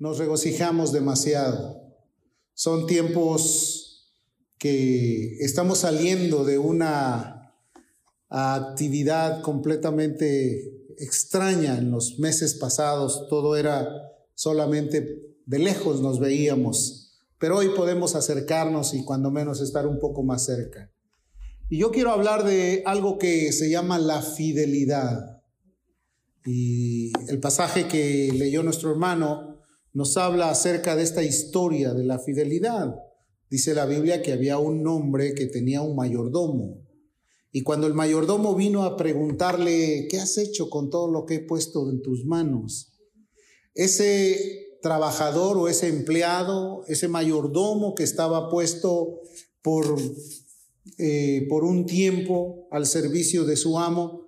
nos regocijamos demasiado. Son tiempos que estamos saliendo de una actividad completamente extraña en los meses pasados. Todo era solamente de lejos nos veíamos, pero hoy podemos acercarnos y cuando menos estar un poco más cerca. Y yo quiero hablar de algo que se llama la fidelidad. Y el pasaje que leyó nuestro hermano nos habla acerca de esta historia de la fidelidad. Dice la Biblia que había un hombre que tenía un mayordomo. Y cuando el mayordomo vino a preguntarle, ¿qué has hecho con todo lo que he puesto en tus manos? Ese trabajador o ese empleado, ese mayordomo que estaba puesto por eh, por un tiempo al servicio de su amo,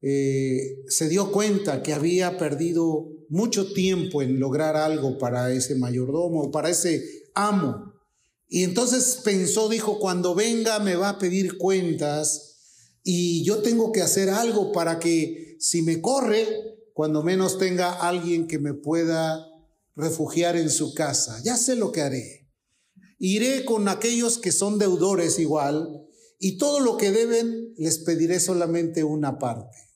eh, se dio cuenta que había perdido mucho tiempo en lograr algo para ese mayordomo, para ese amo. Y entonces pensó, dijo, cuando venga me va a pedir cuentas y yo tengo que hacer algo para que si me corre, cuando menos tenga alguien que me pueda refugiar en su casa. Ya sé lo que haré. Iré con aquellos que son deudores igual, y todo lo que deben les pediré solamente una parte.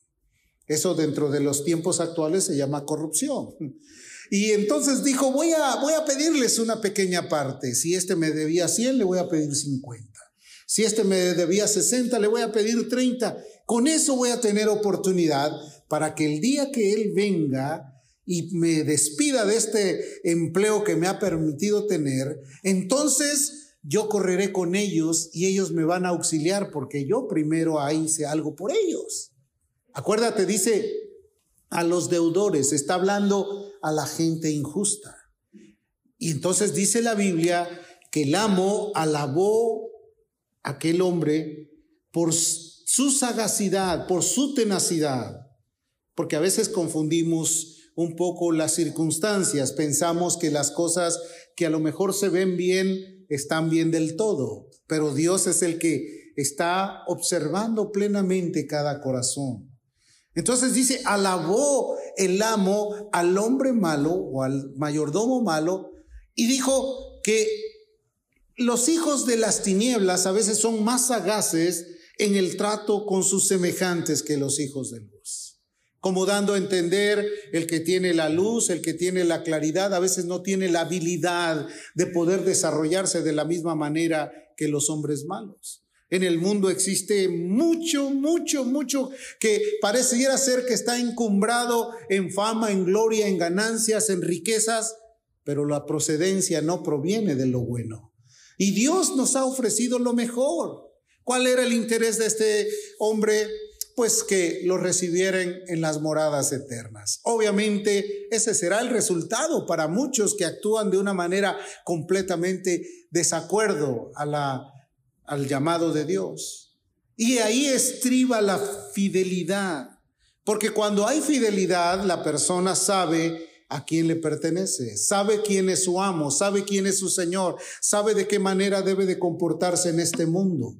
Eso dentro de los tiempos actuales se llama corrupción. Y entonces dijo, voy a, voy a pedirles una pequeña parte. Si este me debía 100, le voy a pedir 50. Si este me debía 60, le voy a pedir 30. Con eso voy a tener oportunidad para que el día que Él venga y me despida de este empleo que me ha permitido tener, entonces yo correré con ellos y ellos me van a auxiliar porque yo primero hice algo por ellos. Acuérdate, dice a los deudores, está hablando a la gente injusta. Y entonces dice la Biblia que el amo alabó a aquel hombre por su sagacidad, por su tenacidad, porque a veces confundimos un poco las circunstancias. Pensamos que las cosas que a lo mejor se ven bien están bien del todo, pero Dios es el que está observando plenamente cada corazón. Entonces dice, alabó el amo al hombre malo o al mayordomo malo y dijo que los hijos de las tinieblas a veces son más sagaces en el trato con sus semejantes que los hijos de luz como dando a entender el que tiene la luz, el que tiene la claridad, a veces no tiene la habilidad de poder desarrollarse de la misma manera que los hombres malos. En el mundo existe mucho, mucho, mucho que pareciera ser que está encumbrado en fama, en gloria, en ganancias, en riquezas, pero la procedencia no proviene de lo bueno. Y Dios nos ha ofrecido lo mejor. ¿Cuál era el interés de este hombre pues que lo recibieran en las moradas eternas. Obviamente ese será el resultado para muchos que actúan de una manera completamente desacuerdo a la, al llamado de Dios. Y ahí estriba la fidelidad, porque cuando hay fidelidad la persona sabe a quién le pertenece, sabe quién es su amo, sabe quién es su Señor, sabe de qué manera debe de comportarse en este mundo.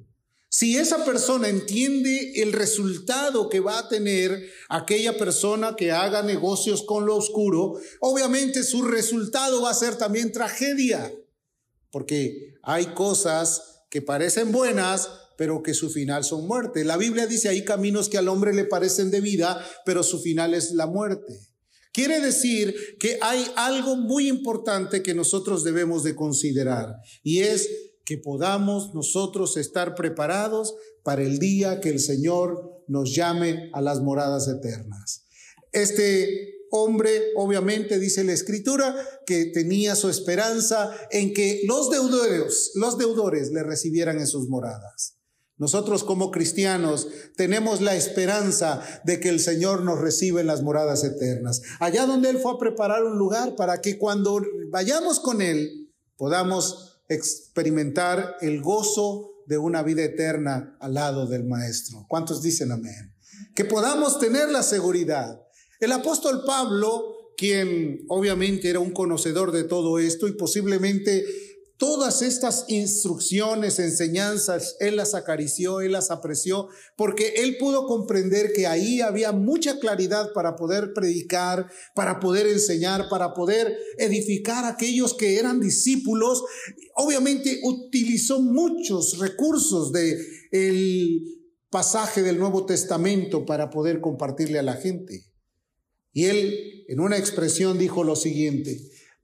Si esa persona entiende el resultado que va a tener aquella persona que haga negocios con lo oscuro, obviamente su resultado va a ser también tragedia, porque hay cosas que parecen buenas, pero que su final son muerte. La Biblia dice, hay caminos que al hombre le parecen de vida, pero su final es la muerte. Quiere decir que hay algo muy importante que nosotros debemos de considerar, y es que podamos nosotros estar preparados para el día que el Señor nos llame a las moradas eternas. Este hombre, obviamente, dice la escritura, que tenía su esperanza en que los deudores, los deudores le recibieran en sus moradas. Nosotros como cristianos tenemos la esperanza de que el Señor nos reciba en las moradas eternas. Allá donde Él fue a preparar un lugar para que cuando vayamos con Él podamos experimentar el gozo de una vida eterna al lado del Maestro. ¿Cuántos dicen amén? Que podamos tener la seguridad. El apóstol Pablo, quien obviamente era un conocedor de todo esto y posiblemente Todas estas instrucciones, enseñanzas, Él las acarició, Él las apreció, porque Él pudo comprender que ahí había mucha claridad para poder predicar, para poder enseñar, para poder edificar a aquellos que eran discípulos. Obviamente utilizó muchos recursos de el pasaje del Nuevo Testamento para poder compartirle a la gente. Y Él en una expresión dijo lo siguiente,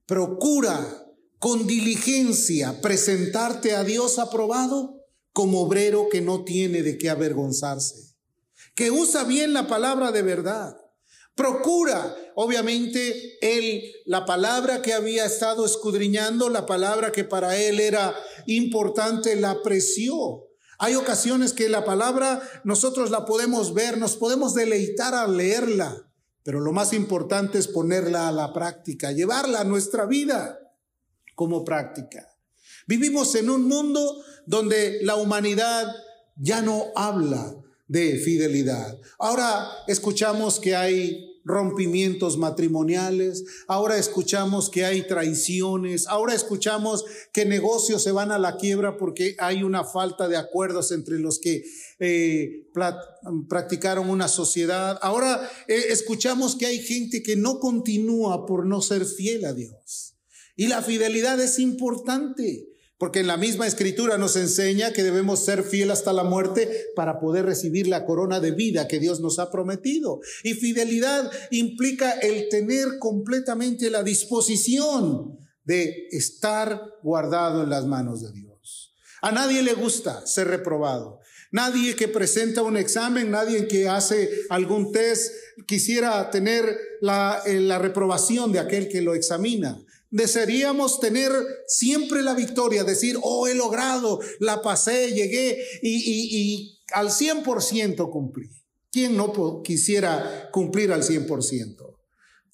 procura con diligencia presentarte a Dios aprobado como obrero que no tiene de qué avergonzarse, que usa bien la palabra de verdad. Procura, obviamente, él, la palabra que había estado escudriñando, la palabra que para él era importante, la apreció. Hay ocasiones que la palabra nosotros la podemos ver, nos podemos deleitar al leerla, pero lo más importante es ponerla a la práctica, llevarla a nuestra vida como práctica. Vivimos en un mundo donde la humanidad ya no habla de fidelidad. Ahora escuchamos que hay rompimientos matrimoniales, ahora escuchamos que hay traiciones, ahora escuchamos que negocios se van a la quiebra porque hay una falta de acuerdos entre los que eh, practicaron una sociedad, ahora eh, escuchamos que hay gente que no continúa por no ser fiel a Dios. Y la fidelidad es importante, porque en la misma escritura nos enseña que debemos ser fiel hasta la muerte para poder recibir la corona de vida que Dios nos ha prometido. Y fidelidad implica el tener completamente la disposición de estar guardado en las manos de Dios. A nadie le gusta ser reprobado. Nadie que presenta un examen, nadie que hace algún test quisiera tener la, eh, la reprobación de aquel que lo examina. Desearíamos tener siempre la victoria, decir, oh, he logrado, la pasé, llegué y, y, y al 100% cumplí. ¿Quién no quisiera cumplir al 100%?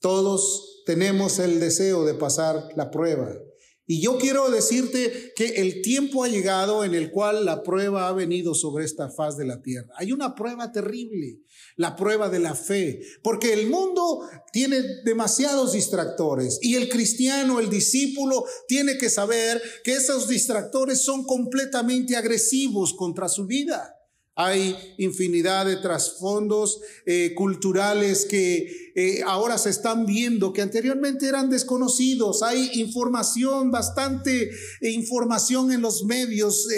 Todos tenemos el deseo de pasar la prueba. Y yo quiero decirte que el tiempo ha llegado en el cual la prueba ha venido sobre esta faz de la tierra. Hay una prueba terrible, la prueba de la fe, porque el mundo tiene demasiados distractores y el cristiano, el discípulo, tiene que saber que esos distractores son completamente agresivos contra su vida. Hay infinidad de trasfondos eh, culturales que eh, ahora se están viendo, que anteriormente eran desconocidos. Hay información, bastante eh, información en los medios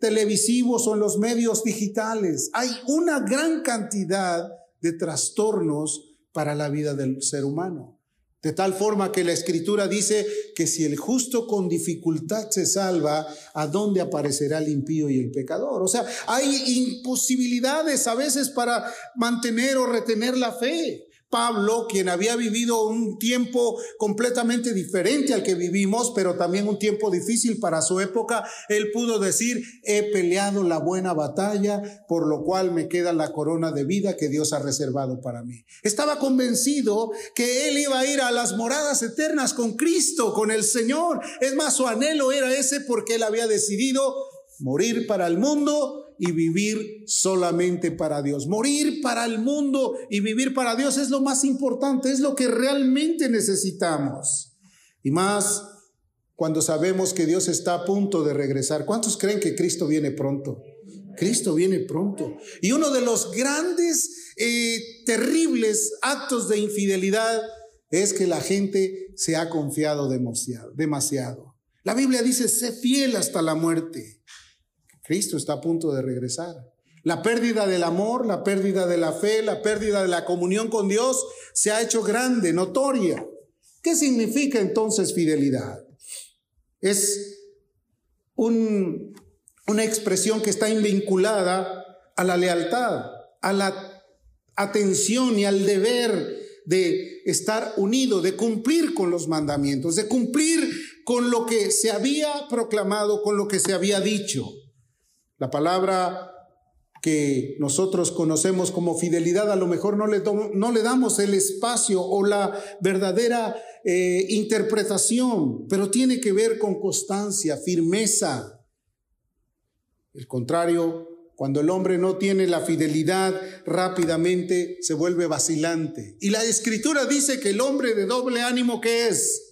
televisivos o en los medios digitales. Hay una gran cantidad de trastornos para la vida del ser humano. De tal forma que la escritura dice que si el justo con dificultad se salva, ¿a dónde aparecerá el impío y el pecador? O sea, hay imposibilidades a veces para mantener o retener la fe. Pablo, quien había vivido un tiempo completamente diferente al que vivimos, pero también un tiempo difícil para su época, él pudo decir, he peleado la buena batalla, por lo cual me queda la corona de vida que Dios ha reservado para mí. Estaba convencido que él iba a ir a las moradas eternas con Cristo, con el Señor. Es más, su anhelo era ese porque él había decidido morir para el mundo y vivir solamente para Dios. Morir para el mundo y vivir para Dios es lo más importante, es lo que realmente necesitamos. Y más cuando sabemos que Dios está a punto de regresar. ¿Cuántos creen que Cristo viene pronto? Cristo viene pronto. Y uno de los grandes, eh, terribles actos de infidelidad es que la gente se ha confiado demasiado, demasiado. La Biblia dice, sé fiel hasta la muerte. Cristo está a punto de regresar. La pérdida del amor, la pérdida de la fe, la pérdida de la comunión con Dios se ha hecho grande, notoria. ¿Qué significa entonces fidelidad? Es una expresión que está vinculada a la lealtad, a la atención y al deber de estar unido, de cumplir con los mandamientos, de cumplir con lo que se había proclamado, con lo que se había dicho. La palabra que nosotros conocemos como fidelidad, a lo mejor no le, no le damos el espacio o la verdadera eh, interpretación, pero tiene que ver con constancia, firmeza. El contrario, cuando el hombre no tiene la fidelidad, rápidamente se vuelve vacilante. Y la escritura dice que el hombre de doble ánimo que es,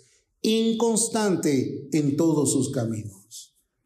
inconstante en todos sus caminos.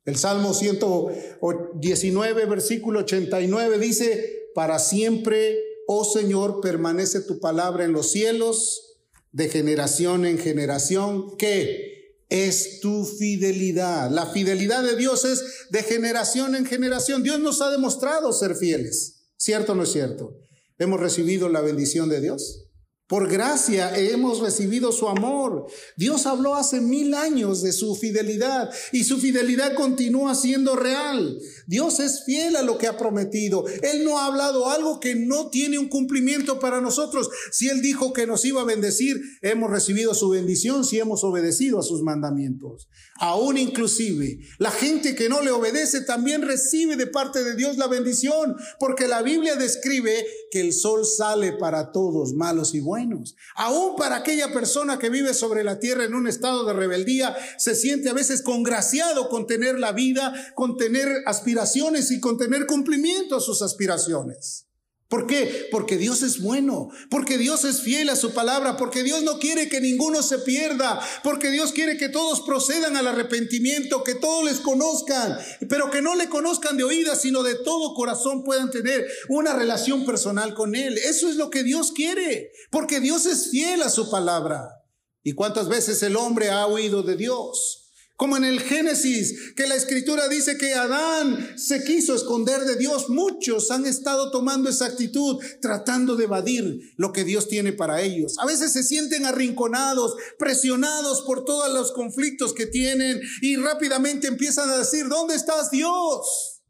El Salmo 119, versículo 89 dice, para siempre, oh Señor, permanece tu palabra en los cielos, de generación en generación, que es tu fidelidad. La fidelidad de Dios es de generación en generación. Dios nos ha demostrado ser fieles. ¿Cierto o no es cierto? Hemos recibido la bendición de Dios. Por gracia hemos recibido su amor. Dios habló hace mil años de su fidelidad y su fidelidad continúa siendo real. Dios es fiel a lo que ha prometido. Él no ha hablado algo que no tiene un cumplimiento para nosotros. Si Él dijo que nos iba a bendecir, hemos recibido su bendición si hemos obedecido a sus mandamientos. Aún inclusive, la gente que no le obedece también recibe de parte de Dios la bendición, porque la Biblia describe que el sol sale para todos, malos y buenos Aún para aquella persona que vive sobre la tierra en un estado de rebeldía, se siente a veces congraciado con tener la vida, con tener aspiraciones y con tener cumplimiento a sus aspiraciones. ¿Por qué? Porque Dios es bueno, porque Dios es fiel a su palabra, porque Dios no quiere que ninguno se pierda, porque Dios quiere que todos procedan al arrepentimiento, que todos les conozcan, pero que no le conozcan de oídas, sino de todo corazón puedan tener una relación personal con Él. Eso es lo que Dios quiere, porque Dios es fiel a su palabra. ¿Y cuántas veces el hombre ha oído de Dios? Como en el Génesis, que la escritura dice que Adán se quiso esconder de Dios. Muchos han estado tomando esa actitud, tratando de evadir lo que Dios tiene para ellos. A veces se sienten arrinconados, presionados por todos los conflictos que tienen y rápidamente empiezan a decir, ¿dónde estás Dios?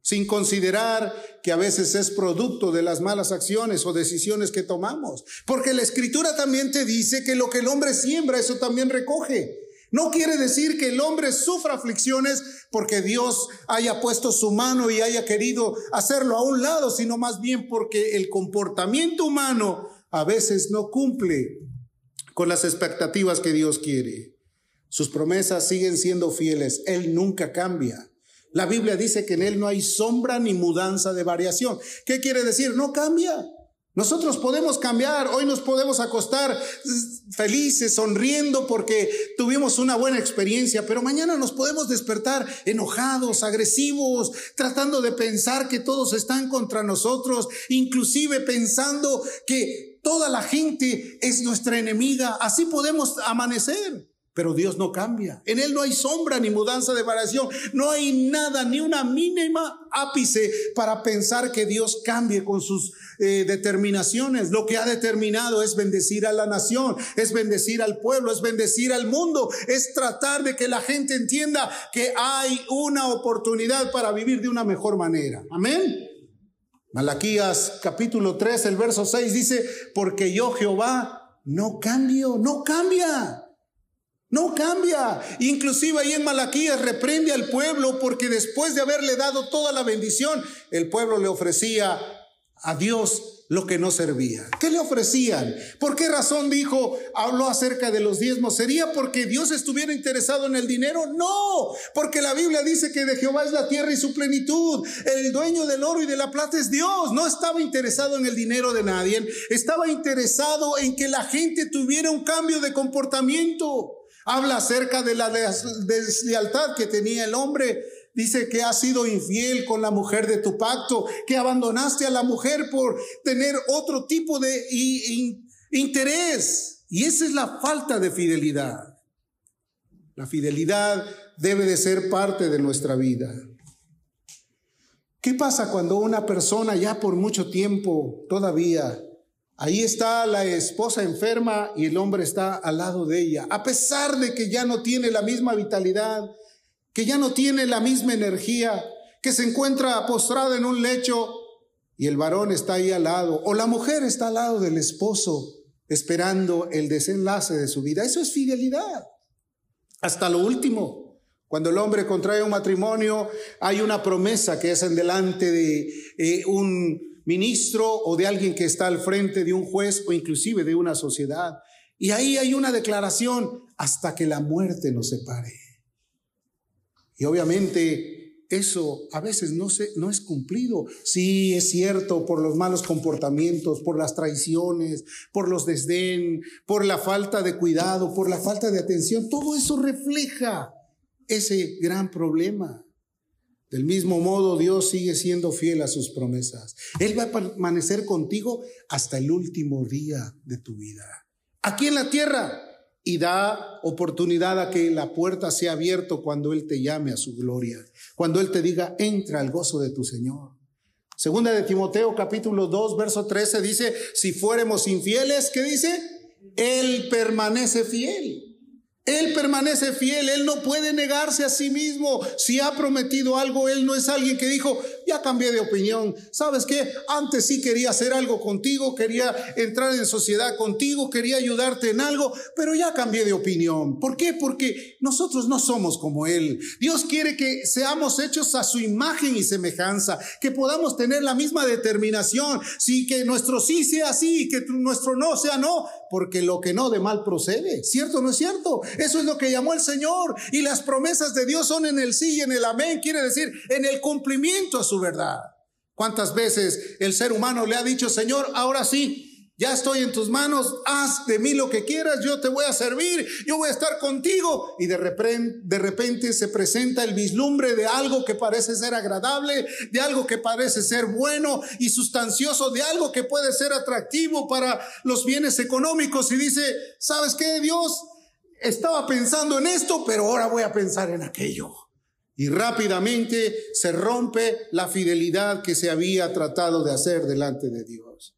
Sin considerar que a veces es producto de las malas acciones o decisiones que tomamos. Porque la escritura también te dice que lo que el hombre siembra, eso también recoge. No quiere decir que el hombre sufra aflicciones porque Dios haya puesto su mano y haya querido hacerlo a un lado, sino más bien porque el comportamiento humano a veces no cumple con las expectativas que Dios quiere. Sus promesas siguen siendo fieles. Él nunca cambia. La Biblia dice que en Él no hay sombra ni mudanza de variación. ¿Qué quiere decir? No cambia. Nosotros podemos cambiar, hoy nos podemos acostar felices, sonriendo porque tuvimos una buena experiencia, pero mañana nos podemos despertar enojados, agresivos, tratando de pensar que todos están contra nosotros, inclusive pensando que toda la gente es nuestra enemiga. Así podemos amanecer. Pero Dios no cambia. En Él no hay sombra ni mudanza de variación. No hay nada, ni una mínima ápice para pensar que Dios cambie con sus eh, determinaciones. Lo que ha determinado es bendecir a la nación, es bendecir al pueblo, es bendecir al mundo, es tratar de que la gente entienda que hay una oportunidad para vivir de una mejor manera. Amén. Malaquías capítulo 3, el verso 6 dice, porque yo Jehová no cambio, no cambia. No cambia. Inclusive ahí en Malaquías reprende al pueblo porque después de haberle dado toda la bendición, el pueblo le ofrecía a Dios lo que no servía. ¿Qué le ofrecían? ¿Por qué razón dijo, habló acerca de los diezmos? ¿Sería porque Dios estuviera interesado en el dinero? No, porque la Biblia dice que de Jehová es la tierra y su plenitud. El dueño del oro y de la plata es Dios. No estaba interesado en el dinero de nadie. Estaba interesado en que la gente tuviera un cambio de comportamiento. Habla acerca de la deslealtad que tenía el hombre. Dice que has sido infiel con la mujer de tu pacto, que abandonaste a la mujer por tener otro tipo de interés. Y esa es la falta de fidelidad. La fidelidad debe de ser parte de nuestra vida. ¿Qué pasa cuando una persona ya por mucho tiempo todavía Ahí está la esposa enferma y el hombre está al lado de ella. A pesar de que ya no tiene la misma vitalidad, que ya no tiene la misma energía, que se encuentra postrada en un lecho y el varón está ahí al lado, o la mujer está al lado del esposo esperando el desenlace de su vida. Eso es fidelidad. Hasta lo último. Cuando el hombre contrae un matrimonio, hay una promesa que es en delante de eh, un ministro o de alguien que está al frente de un juez o inclusive de una sociedad. Y ahí hay una declaración hasta que la muerte nos separe. Y obviamente eso a veces no, se, no es cumplido. Sí, es cierto, por los malos comportamientos, por las traiciones, por los desdén, por la falta de cuidado, por la falta de atención. Todo eso refleja ese gran problema. Del mismo modo, Dios sigue siendo fiel a sus promesas. Él va a permanecer contigo hasta el último día de tu vida. Aquí en la tierra y da oportunidad a que la puerta sea abierta cuando Él te llame a su gloria, cuando Él te diga, entra al gozo de tu Señor. Segunda de Timoteo capítulo 2, verso 13 dice, si fuéramos infieles, ¿qué dice? Él permanece fiel él permanece fiel, Él no puede negarse a sí mismo. Si ha prometido algo, Él no es alguien que dijo, ya cambié de opinión. ¿Sabes qué? Antes sí quería hacer algo contigo, quería entrar en sociedad contigo, quería ayudarte en algo, pero ya cambié de opinión. ¿Por qué? Porque nosotros no somos como Él. Dios quiere que seamos hechos a su imagen y semejanza, que podamos tener la misma determinación. Sí, que nuestro sí sea sí que nuestro no sea no, porque lo que no de mal procede. ¿Cierto o no es cierto? Eso es lo que llamó el Señor. Y las promesas de Dios son en el sí y en el amén. Quiere decir, en el cumplimiento a su verdad. ¿Cuántas veces el ser humano le ha dicho, Señor, ahora sí, ya estoy en tus manos, haz de mí lo que quieras, yo te voy a servir, yo voy a estar contigo. Y de repente, se presenta el vislumbre de algo que parece ser agradable, de algo que parece ser bueno y sustancioso, de algo que puede ser atractivo para los bienes económicos. Y dice, ¿sabes qué, Dios? estaba pensando en esto, pero ahora voy a pensar en aquello. Y rápidamente se rompe la fidelidad que se había tratado de hacer delante de Dios.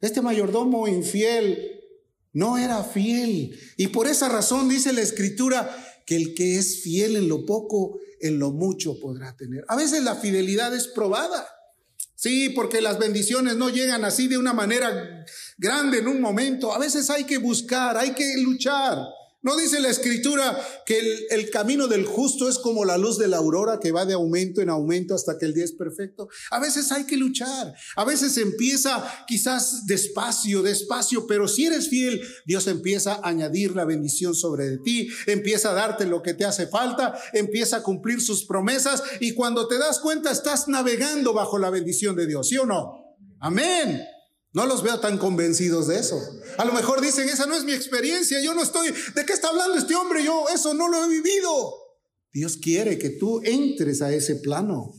Este mayordomo infiel no era fiel. Y por esa razón dice la escritura que el que es fiel en lo poco, en lo mucho podrá tener. A veces la fidelidad es probada. Sí, porque las bendiciones no llegan así de una manera grande en un momento. A veces hay que buscar, hay que luchar. ¿No dice la escritura que el, camino del justo es como la luz de la aurora que va de aumento en aumento hasta que el día es perfecto? A veces hay que luchar, a veces empieza quizás despacio, despacio, pero si eres fiel, Dios empieza a añadir la bendición sobre ti, empieza a darte lo que te hace falta, empieza a cumplir sus promesas y cuando te das cuenta estás navegando bajo la bendición de Dios, ¿sí o no? Amén. No los veo tan convencidos de eso. A lo mejor dicen, esa no es mi experiencia, yo no estoy, ¿de qué está hablando este hombre? Yo eso no lo he vivido. Dios quiere que tú entres a ese plano.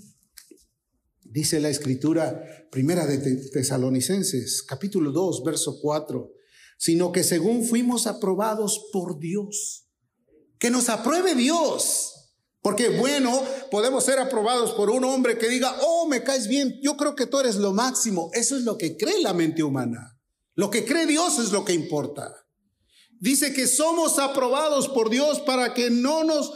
Dice la escritura primera de Tesalonicenses, capítulo 2, verso 4, sino que según fuimos aprobados por Dios, que nos apruebe Dios porque bueno, podemos ser aprobados por un hombre que diga, oh, me caes bien, yo creo que tú eres lo máximo. Eso es lo que cree la mente humana. Lo que cree Dios es lo que importa. Dice que somos aprobados por Dios para que no nos,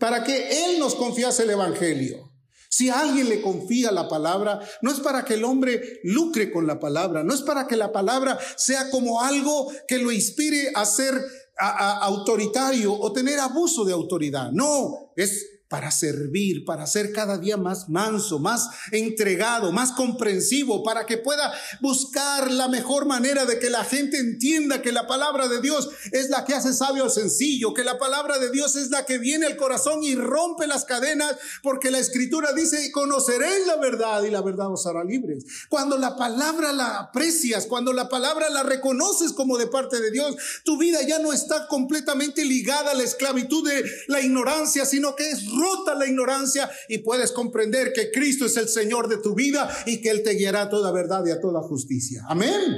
para que Él nos confiase el Evangelio. Si alguien le confía la palabra, no es para que el hombre lucre con la palabra, no es para que la palabra sea como algo que lo inspire a ser autoritario o tener abuso de autoridad. No, es para servir, para ser cada día más manso, más entregado, más comprensivo, para que pueda buscar la mejor manera de que la gente entienda que la palabra de Dios es la que hace sabio al sencillo, que la palabra de Dios es la que viene al corazón y rompe las cadenas, porque la escritura dice, conoceréis la verdad y la verdad os hará libres. Cuando la palabra la aprecias, cuando la palabra la reconoces como de parte de Dios, tu vida ya no está completamente ligada a la esclavitud de la ignorancia, sino que es rota la ignorancia y puedes comprender que Cristo es el Señor de tu vida y que Él te guiará a toda verdad y a toda justicia. Amén.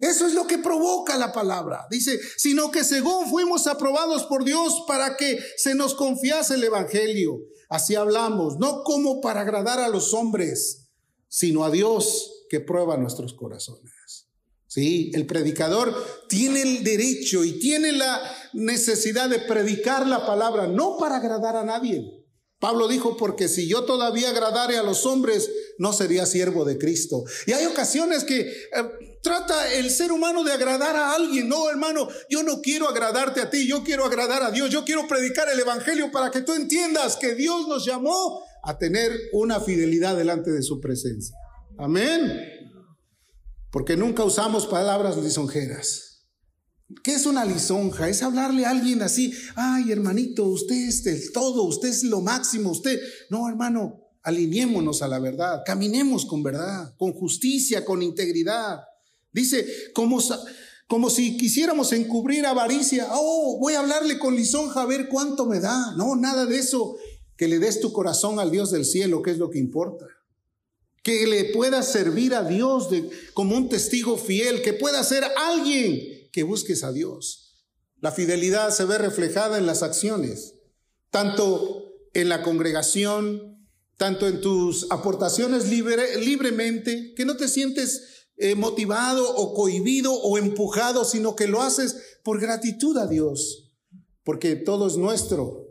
Eso es lo que provoca la palabra. Dice, sino que según fuimos aprobados por Dios para que se nos confiase el Evangelio. Así hablamos, no como para agradar a los hombres, sino a Dios que prueba nuestros corazones. Sí, el predicador tiene el derecho y tiene la necesidad de predicar la palabra, no para agradar a nadie. Pablo dijo, porque si yo todavía agradare a los hombres, no sería siervo de Cristo. Y hay ocasiones que eh, trata el ser humano de agradar a alguien. No, hermano, yo no quiero agradarte a ti, yo quiero agradar a Dios, yo quiero predicar el Evangelio para que tú entiendas que Dios nos llamó a tener una fidelidad delante de su presencia. Amén porque nunca usamos palabras lisonjeras. ¿Qué es una lisonja? Es hablarle a alguien así, ay hermanito, usted es del todo, usted es lo máximo, usted... No, hermano, alineémonos a la verdad, caminemos con verdad, con justicia, con integridad. Dice, como, como si quisiéramos encubrir avaricia, oh, voy a hablarle con lisonja a ver cuánto me da. No, nada de eso. Que le des tu corazón al Dios del cielo, que es lo que importa. Que le puedas servir a Dios como un testigo fiel, que pueda ser alguien que busques a Dios. La fidelidad se ve reflejada en las acciones, tanto en la congregación, tanto en tus aportaciones libremente, que no te sientes eh, motivado o cohibido o empujado, sino que lo haces por gratitud a Dios, porque todo es nuestro.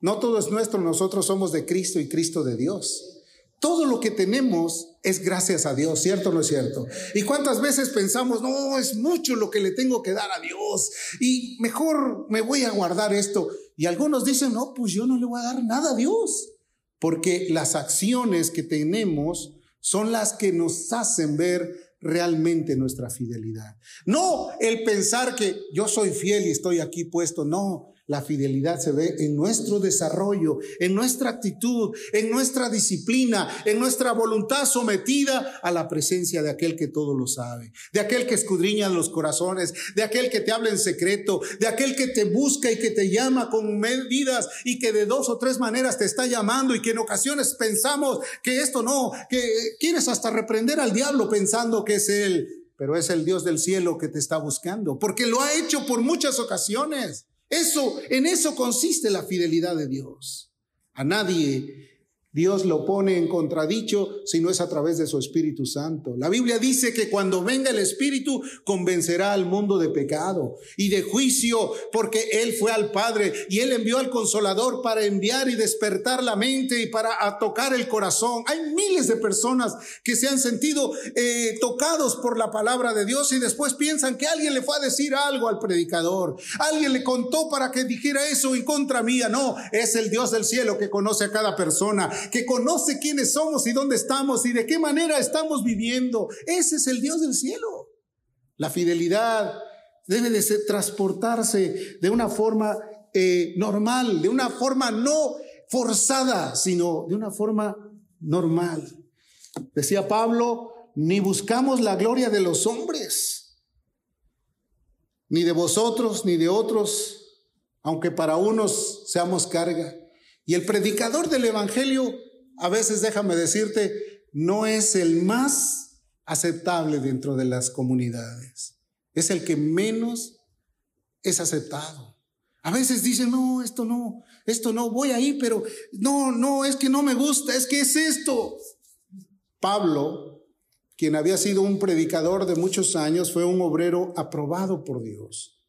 No todo es nuestro, nosotros somos de Cristo y Cristo de Dios. Todo lo que tenemos es gracias a Dios, ¿cierto o no es cierto? ¿Y cuántas veces pensamos, no, es mucho lo que le tengo que dar a Dios y mejor me voy a guardar esto? Y algunos dicen, no, pues yo no le voy a dar nada a Dios porque las acciones que tenemos son las que nos hacen ver realmente nuestra fidelidad. No el pensar que yo soy fiel y estoy aquí puesto, no, la fidelidad se ve en nuestro desarrollo, en nuestra actitud, en nuestra disciplina, en nuestra voluntad sometida a la presencia de aquel que todo lo sabe, de aquel que escudriña los corazones, de aquel que te habla en secreto, de aquel que te busca y que te llama con medidas y que de dos o tres maneras te está llamando y que en ocasiones pensamos que esto no, que quieres hasta reprender al diablo pensando que es él, pero es el Dios del cielo que te está buscando, porque lo ha hecho por muchas ocasiones. Eso, en eso consiste la fidelidad de Dios. A nadie Dios lo pone en contradicho si no es a través de su Espíritu Santo. La Biblia dice que cuando venga el Espíritu convencerá al mundo de pecado y de juicio porque Él fue al Padre y Él envió al Consolador para enviar y despertar la mente y para tocar el corazón. Hay miles de personas que se han sentido eh, tocados por la palabra de Dios y después piensan que alguien le fue a decir algo al predicador. Alguien le contó para que dijera eso en contra mía. No, es el Dios del cielo que conoce a cada persona que conoce quiénes somos y dónde estamos y de qué manera estamos viviendo. Ese es el Dios del cielo. La fidelidad debe de transportarse de una forma eh, normal, de una forma no forzada, sino de una forma normal. Decía Pablo, ni buscamos la gloria de los hombres, ni de vosotros, ni de otros, aunque para unos seamos carga. Y el predicador del Evangelio a veces déjame decirte, no es el más aceptable dentro de las comunidades. Es el que menos es aceptado. A veces dicen, no, esto no, esto no, voy ahí, pero no, no, es que no me gusta, es que es esto. Pablo, quien había sido un predicador de muchos años, fue un obrero aprobado por Dios.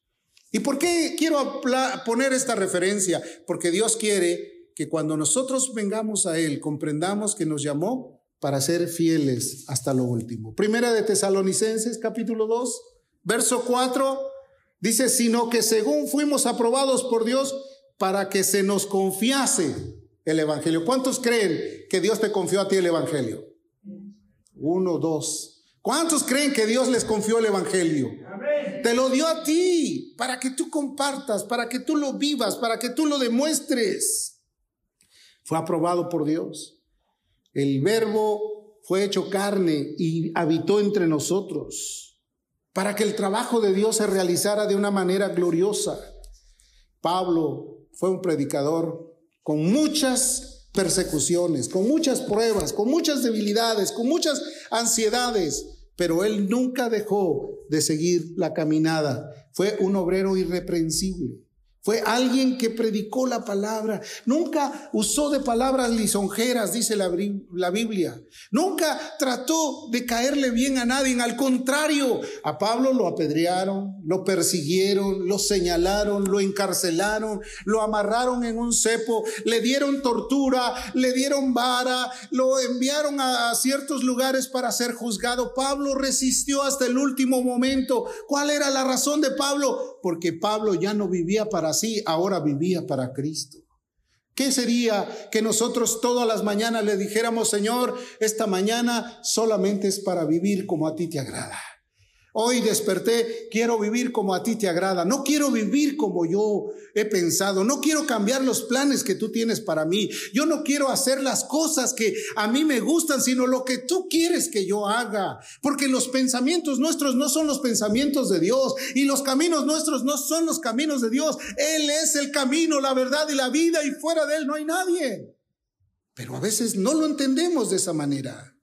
¿Y por qué quiero poner esta referencia? Porque Dios quiere que cuando nosotros vengamos a Él comprendamos que nos llamó para ser fieles hasta lo último. Primera de Tesalonicenses capítulo 2, verso 4, dice, sino que según fuimos aprobados por Dios para que se nos confiase el Evangelio. ¿Cuántos creen que Dios te confió a ti el Evangelio? Uno, dos. ¿Cuántos creen que Dios les confió el Evangelio? Te lo dio a ti para que tú compartas, para que tú lo vivas, para que tú lo demuestres. Fue aprobado por Dios. El verbo fue hecho carne y habitó entre nosotros para que el trabajo de Dios se realizara de una manera gloriosa. Pablo fue un predicador con muchas persecuciones, con muchas pruebas, con muchas debilidades, con muchas ansiedades, pero él nunca dejó de seguir la caminada. Fue un obrero irreprensible. Fue alguien que predicó la palabra. Nunca usó de palabras lisonjeras, dice la, la, Biblia. Nunca trató de caerle bien a nadie. Al contrario, a Pablo lo apedrearon, lo persiguieron, lo señalaron, lo encarcelaron, lo amarraron en un cepo, le dieron tortura, le dieron vara, lo enviaron a ciertos lugares para ser juzgado. Pablo resistió hasta el último momento. ¿Cuál era la razón de Pablo? Porque Pablo ya no vivía para ahora vivía para Cristo. ¿Qué sería que nosotros todas las mañanas le dijéramos, Señor, esta mañana solamente es para vivir como a ti te agrada? Hoy desperté, quiero vivir como a ti te agrada. No quiero vivir como yo he pensado. No quiero cambiar los planes que tú tienes para mí. Yo no quiero hacer las cosas que a mí me gustan, sino lo que tú quieres que yo haga. Porque los pensamientos nuestros no son los pensamientos de Dios y los caminos nuestros no son los caminos de Dios. Él es el camino, la verdad y la vida y fuera de Él no hay nadie. Pero a veces no lo entendemos de esa manera.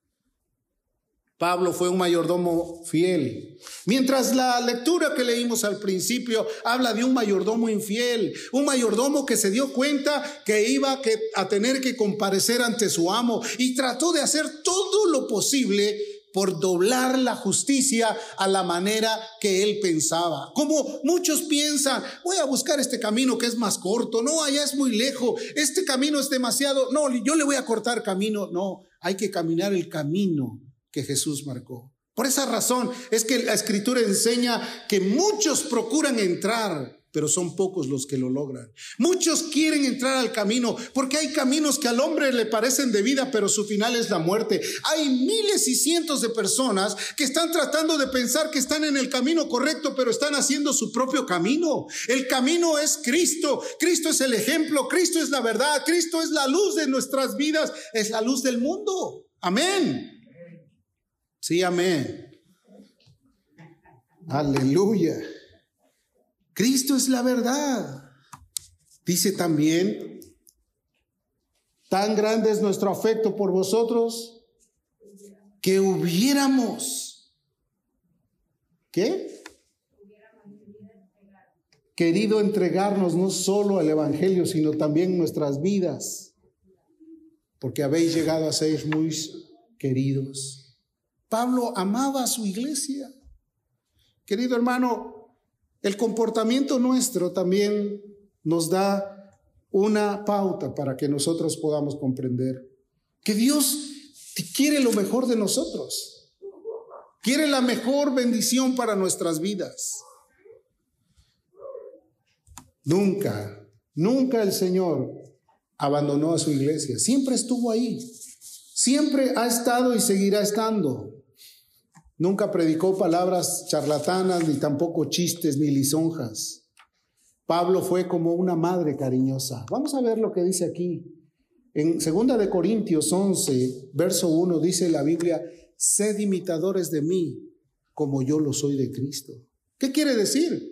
Pablo fue un mayordomo fiel. Mientras la lectura que leímos al principio habla de un mayordomo infiel, un mayordomo que se dio cuenta que iba a tener que comparecer ante su amo y trató de hacer todo lo posible por doblar la justicia a la manera que él pensaba. Como muchos piensan, voy a buscar este camino que es más corto, no, allá es muy lejos, este camino es demasiado, no, yo le voy a cortar camino, no, hay que caminar el camino que Jesús marcó. Por esa razón es que la escritura enseña que muchos procuran entrar, pero son pocos los que lo logran. Muchos quieren entrar al camino porque hay caminos que al hombre le parecen de vida, pero su final es la muerte. Hay miles y cientos de personas que están tratando de pensar que están en el camino correcto, pero están haciendo su propio camino. El camino es Cristo. Cristo es el ejemplo. Cristo es la verdad. Cristo es la luz de nuestras vidas. Es la luz del mundo. Amén. Sí, amén. Aleluya. Cristo es la verdad. Dice también, tan grande es nuestro afecto por vosotros que hubiéramos, ¿qué? Querido entregarnos no solo al Evangelio, sino también nuestras vidas, porque habéis llegado a ser muy queridos. Pablo amaba a su iglesia. Querido hermano, el comportamiento nuestro también nos da una pauta para que nosotros podamos comprender que Dios quiere lo mejor de nosotros. Quiere la mejor bendición para nuestras vidas. Nunca, nunca el Señor abandonó a su iglesia. Siempre estuvo ahí. Siempre ha estado y seguirá estando. Nunca predicó palabras charlatanas, ni tampoco chistes, ni lisonjas. Pablo fue como una madre cariñosa. Vamos a ver lo que dice aquí. En 2 de Corintios 11, verso 1 dice la Biblia, sed imitadores de mí como yo lo soy de Cristo. ¿Qué quiere decir?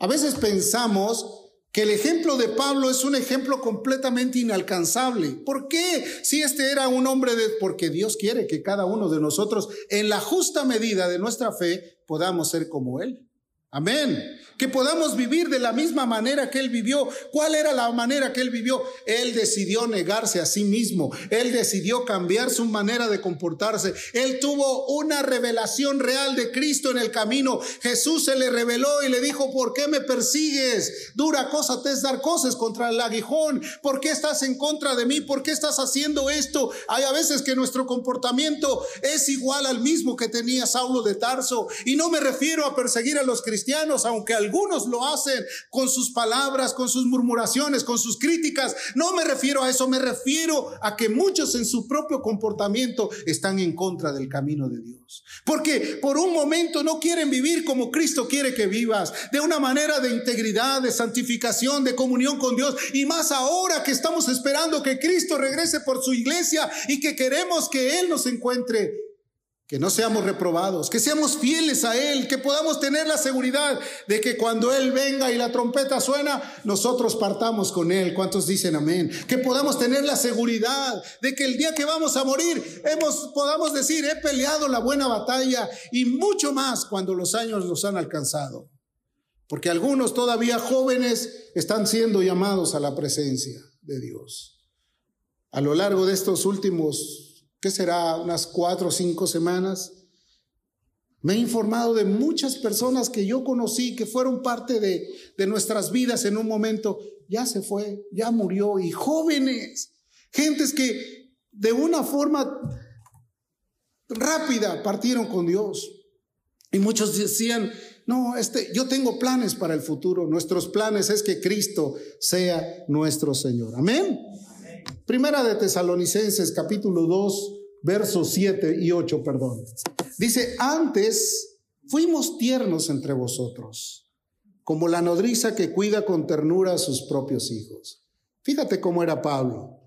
A veces pensamos que el ejemplo de Pablo es un ejemplo completamente inalcanzable. ¿Por qué? Si este era un hombre de... Porque Dios quiere que cada uno de nosotros, en la justa medida de nuestra fe, podamos ser como Él. Amén. Que podamos vivir de la misma manera que Él vivió. ¿Cuál era la manera que Él vivió? Él decidió negarse a sí mismo. Él decidió cambiar su manera de comportarse. Él tuvo una revelación real de Cristo en el camino. Jesús se le reveló y le dijo, ¿por qué me persigues? Dura cosa te es dar cosas contra el aguijón. ¿Por qué estás en contra de mí? ¿Por qué estás haciendo esto? Hay a veces que nuestro comportamiento es igual al mismo que tenía Saulo de Tarso. Y no me refiero a perseguir a los cristianos aunque algunos lo hacen con sus palabras, con sus murmuraciones, con sus críticas. No me refiero a eso, me refiero a que muchos en su propio comportamiento están en contra del camino de Dios. Porque por un momento no quieren vivir como Cristo quiere que vivas, de una manera de integridad, de santificación, de comunión con Dios. Y más ahora que estamos esperando que Cristo regrese por su iglesia y que queremos que Él nos encuentre que no seamos reprobados, que seamos fieles a Él, que podamos tener la seguridad de que cuando Él venga y la trompeta suena, nosotros partamos con Él. ¿Cuántos dicen amén? Que podamos tener la seguridad de que el día que vamos a morir, podamos decir, he peleado la buena batalla y mucho más cuando los años los han alcanzado. Porque algunos todavía jóvenes están siendo llamados a la presencia de Dios. A lo largo de estos últimos ¿qué será? Unas cuatro o cinco semanas. Me he informado de muchas personas que yo conocí, que fueron parte de, de nuestras vidas en un momento. Ya se fue, ya murió. Y jóvenes, gentes que de una forma rápida partieron con Dios. Y muchos decían, no, este, yo tengo planes para el futuro. Nuestros planes es que Cristo sea nuestro Señor. Amén. Primera de Tesalonicenses capítulo 2, versos 7 y 8, perdón. Dice, antes fuimos tiernos entre vosotros, como la nodriza que cuida con ternura a sus propios hijos. Fíjate cómo era Pablo.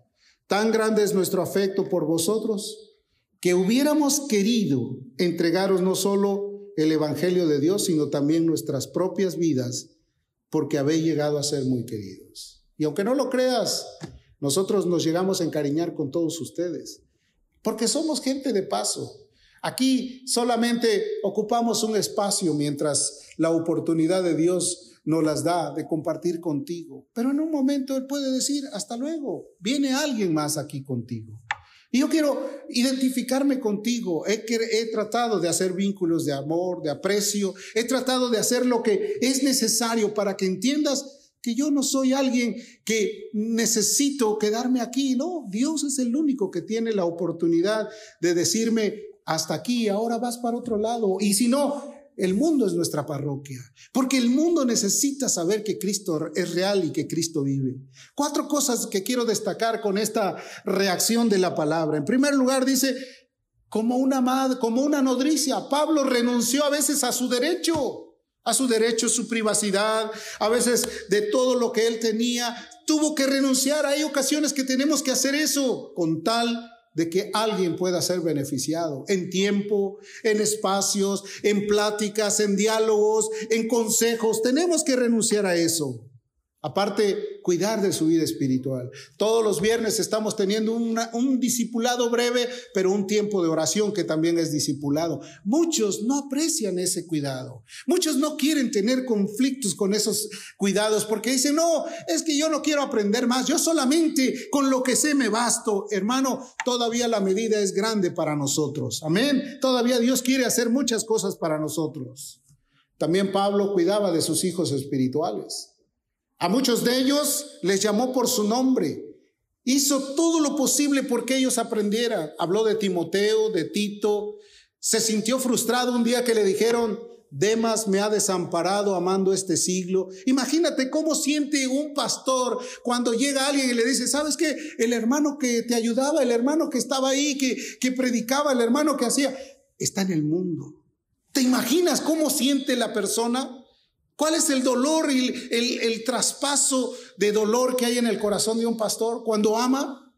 Tan grande es nuestro afecto por vosotros que hubiéramos querido entregaros no solo el Evangelio de Dios, sino también nuestras propias vidas, porque habéis llegado a ser muy queridos. Y aunque no lo creas, nosotros nos llegamos a encariñar con todos ustedes, porque somos gente de paso. Aquí solamente ocupamos un espacio mientras la oportunidad de Dios nos las da de compartir contigo. Pero en un momento Él puede decir, hasta luego, viene alguien más aquí contigo. Y yo quiero identificarme contigo. He, he, tratado de hacer vínculos de amor, de aprecio. He tratado de hacer lo que es necesario para que entiendas que yo no soy alguien que necesito quedarme aquí. No, Dios es el único que tiene la oportunidad de decirme hasta aquí, ahora vas para otro lado. Y si no, el mundo es nuestra parroquia, porque el mundo necesita saber que Cristo es real y que Cristo vive. Cuatro cosas que quiero destacar con esta reacción de la palabra. En primer lugar, dice, como una madre, como una nodricia, Pablo renunció a veces a su derecho, a su derecho, su privacidad, a veces de todo lo que él tenía, tuvo que renunciar. Hay ocasiones que tenemos que hacer eso con tal de que alguien pueda ser beneficiado en tiempo, en espacios, en pláticas, en diálogos, en consejos. Tenemos que renunciar a eso. Aparte, cuidar de su vida espiritual. Todos los viernes estamos teniendo un discipulado breve, pero un tiempo de oración que también es discipulado. Muchos no aprecian ese cuidado. Muchos no quieren tener conflictos con esos cuidados porque dicen, no, es que yo no quiero aprender más. Yo solamente con lo que sé me basto. Hermano, todavía la medida es grande para nosotros. Amén. Todavía Dios quiere hacer muchas cosas para nosotros. También Pablo cuidaba de sus hijos espirituales. A muchos de ellos les llamó por su nombre. Hizo todo lo posible porque ellos aprendieran. Habló de Timoteo, de Tito. Se sintió frustrado un día que le dijeron, Demas me ha desamparado amando este siglo. Imagínate cómo siente un pastor cuando llega alguien y le dice, ¿sabes qué? El hermano que te ayudaba, el hermano que estaba ahí, que, que predicaba, el hermano que hacía, está en el mundo. ¿Te imaginas cómo siente la persona? ¿Cuál es el dolor y el, traspaso de dolor que hay en el corazón de un pastor cuando ama?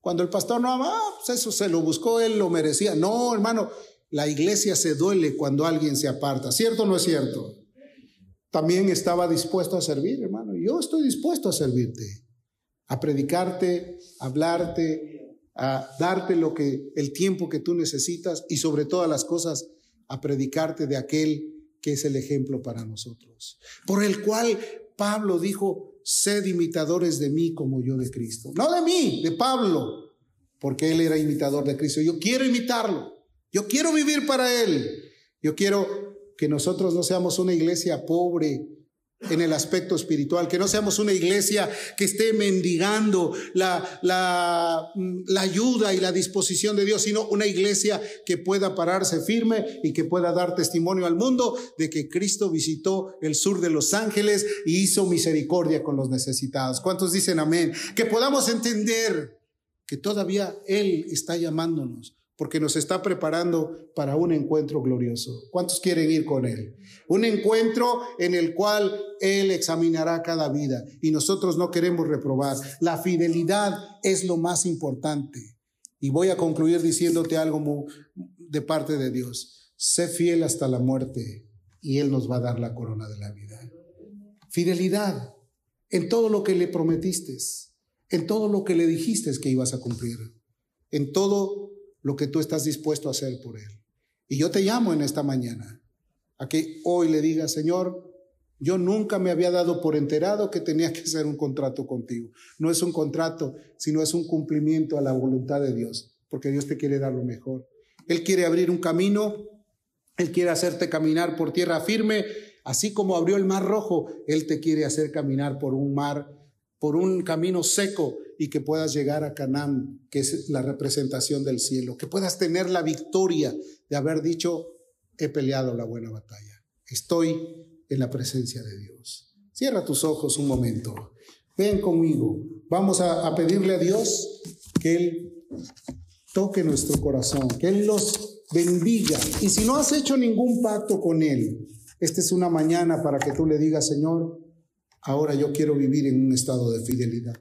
Cuando el pastor no ama, ah, pues eso se lo buscó, él lo merecía. No, hermano, la iglesia se duele cuando alguien se aparta. ¿Cierto o no es cierto? También estaba dispuesto a servir, hermano. Yo estoy dispuesto a servirte, a predicarte, a hablarte, a darte lo que el tiempo que tú necesitas y sobre todas las cosas a predicarte de aquel que es el ejemplo para nosotros, por el cual Pablo dijo, sed imitadores de mí como yo de Cristo. No de mí, de Pablo, porque él era imitador de Cristo. Yo quiero imitarlo, yo quiero vivir para él, yo quiero que nosotros no seamos una iglesia pobre, en el aspecto espiritual, que no seamos una iglesia que esté mendigando la, la, la, ayuda y la disposición de Dios, sino una iglesia que pueda pararse firme y que pueda dar testimonio al mundo de que Cristo visitó el sur de Los Ángeles y hizo misericordia con los necesitados. ¿Cuántos dicen amén? Que podamos entender que todavía Él está llamándonos porque nos está preparando para un encuentro glorioso. ¿Cuántos quieren ir con Él? Un encuentro en el cual Él examinará cada vida y nosotros no queremos reprobar. La fidelidad es lo más importante. Y voy a concluir diciéndote algo de parte de Dios. Sé fiel hasta la muerte y Él nos va a dar la corona de la vida. Fidelidad en todo lo que le prometiste, en todo lo que le dijiste que ibas a cumplir, en todo lo que tú estás dispuesto a hacer por Él. Y yo te llamo en esta mañana a que hoy le digas, Señor, yo nunca me había dado por enterado que tenía que hacer un contrato contigo. No es un contrato, sino es un cumplimiento a la voluntad de Dios, porque Dios te quiere dar lo mejor. Él quiere abrir un camino, Él quiere hacerte caminar por tierra firme, así como abrió el mar rojo, Él te quiere hacer caminar por un mar, por un camino seco y que puedas llegar a Canaán, que es la representación del cielo, que puedas tener la victoria de haber dicho, he peleado la buena batalla, estoy en la presencia de Dios. Cierra tus ojos un momento, ven conmigo, vamos a, a pedirle a Dios que Él toque nuestro corazón, que Él nos bendiga. Y si no has hecho ningún pacto con Él, esta es una mañana para que tú le digas, Señor, ahora yo quiero vivir en un estado de fidelidad.